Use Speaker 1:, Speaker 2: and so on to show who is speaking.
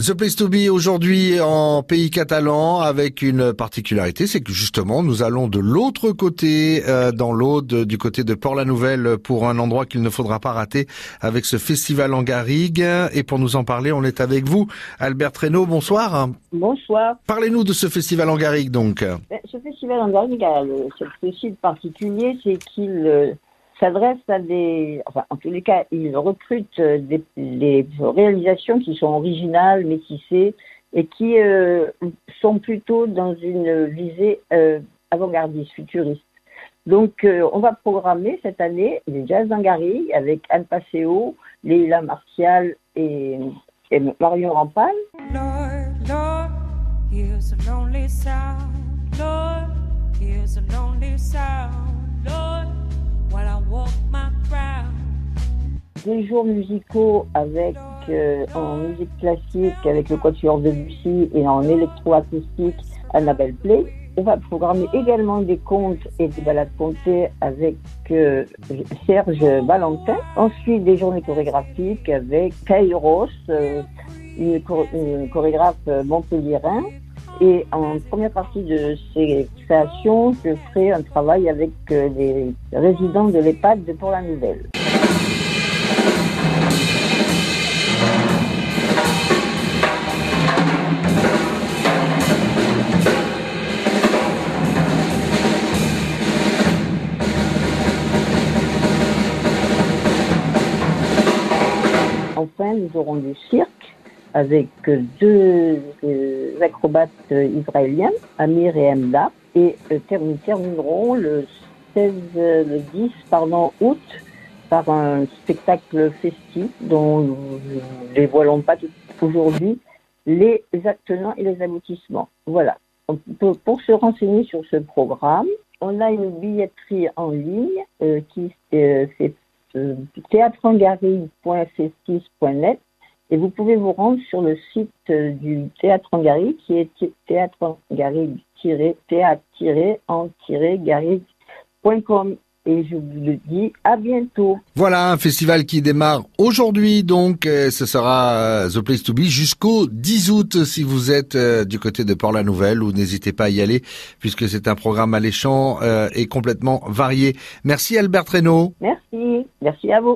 Speaker 1: The Place to Be aujourd'hui en pays catalan avec une particularité, c'est que justement nous allons de l'autre côté, euh, dans l'Aude, du côté de Port-la-Nouvelle pour un endroit qu'il ne faudra pas rater avec ce festival en Garrigue. Et pour nous en parler, on est avec vous, Albert Reynaud, bonsoir.
Speaker 2: Bonsoir.
Speaker 1: Parlez-nous de ce festival en Garrigue donc.
Speaker 2: Ben, ce festival en Garrigue a le, ce particulier, c'est qu'il euh, s'adresse à des, enfin, en tous les cas, il recrute euh, des, réalisations qui sont originales, métissées et qui euh, sont plutôt dans une visée euh, avant-gardiste, futuriste. Donc, on va programmer cette année les Jazz d'Angari avec Anne Passeo, Leila Martial et, et Marion Rampal. Des jours musicaux avec euh, en musique classique avec le quatuor de Bussy et en électroacoustique Annabelle Play. On va programmer également des contes et des balades contées avec euh, Serge Valentin. Ensuite, des journées chorégraphiques avec Kairos, euh, une, chorégraphe montpelliérain. Et en première partie de ces créations, je ferai un travail avec les résidents de l'EHPAD de Port-la-Nouvelle. Enfin, nous aurons du cirque avec deux euh, acrobates euh, israéliens, Amir et Amda. Et euh, nous terminerons le 16, 10 pardon, août par un spectacle festif dont nous ne dévoilons pas aujourd'hui les tenants et les aboutissements. Voilà. Pour, se renseigner sur ce programme, on a une billetterie en ligne qui euh, fait théâtreangary.c6.net et vous pouvez vous rendre sur le site euh, du Théâtre qui est théâtreangari-en-garry.com. et je vous le dis à bientôt.
Speaker 1: Voilà un festival qui démarre aujourd'hui donc euh, ce sera euh, The Place to Be jusqu'au 10 août si vous êtes du côté de Port la Nouvelle ou n'hésitez pas à y aller puisque c'est un programme alléchant et complètement varié. Merci Albert Reynaud.
Speaker 2: Merci merci à vous.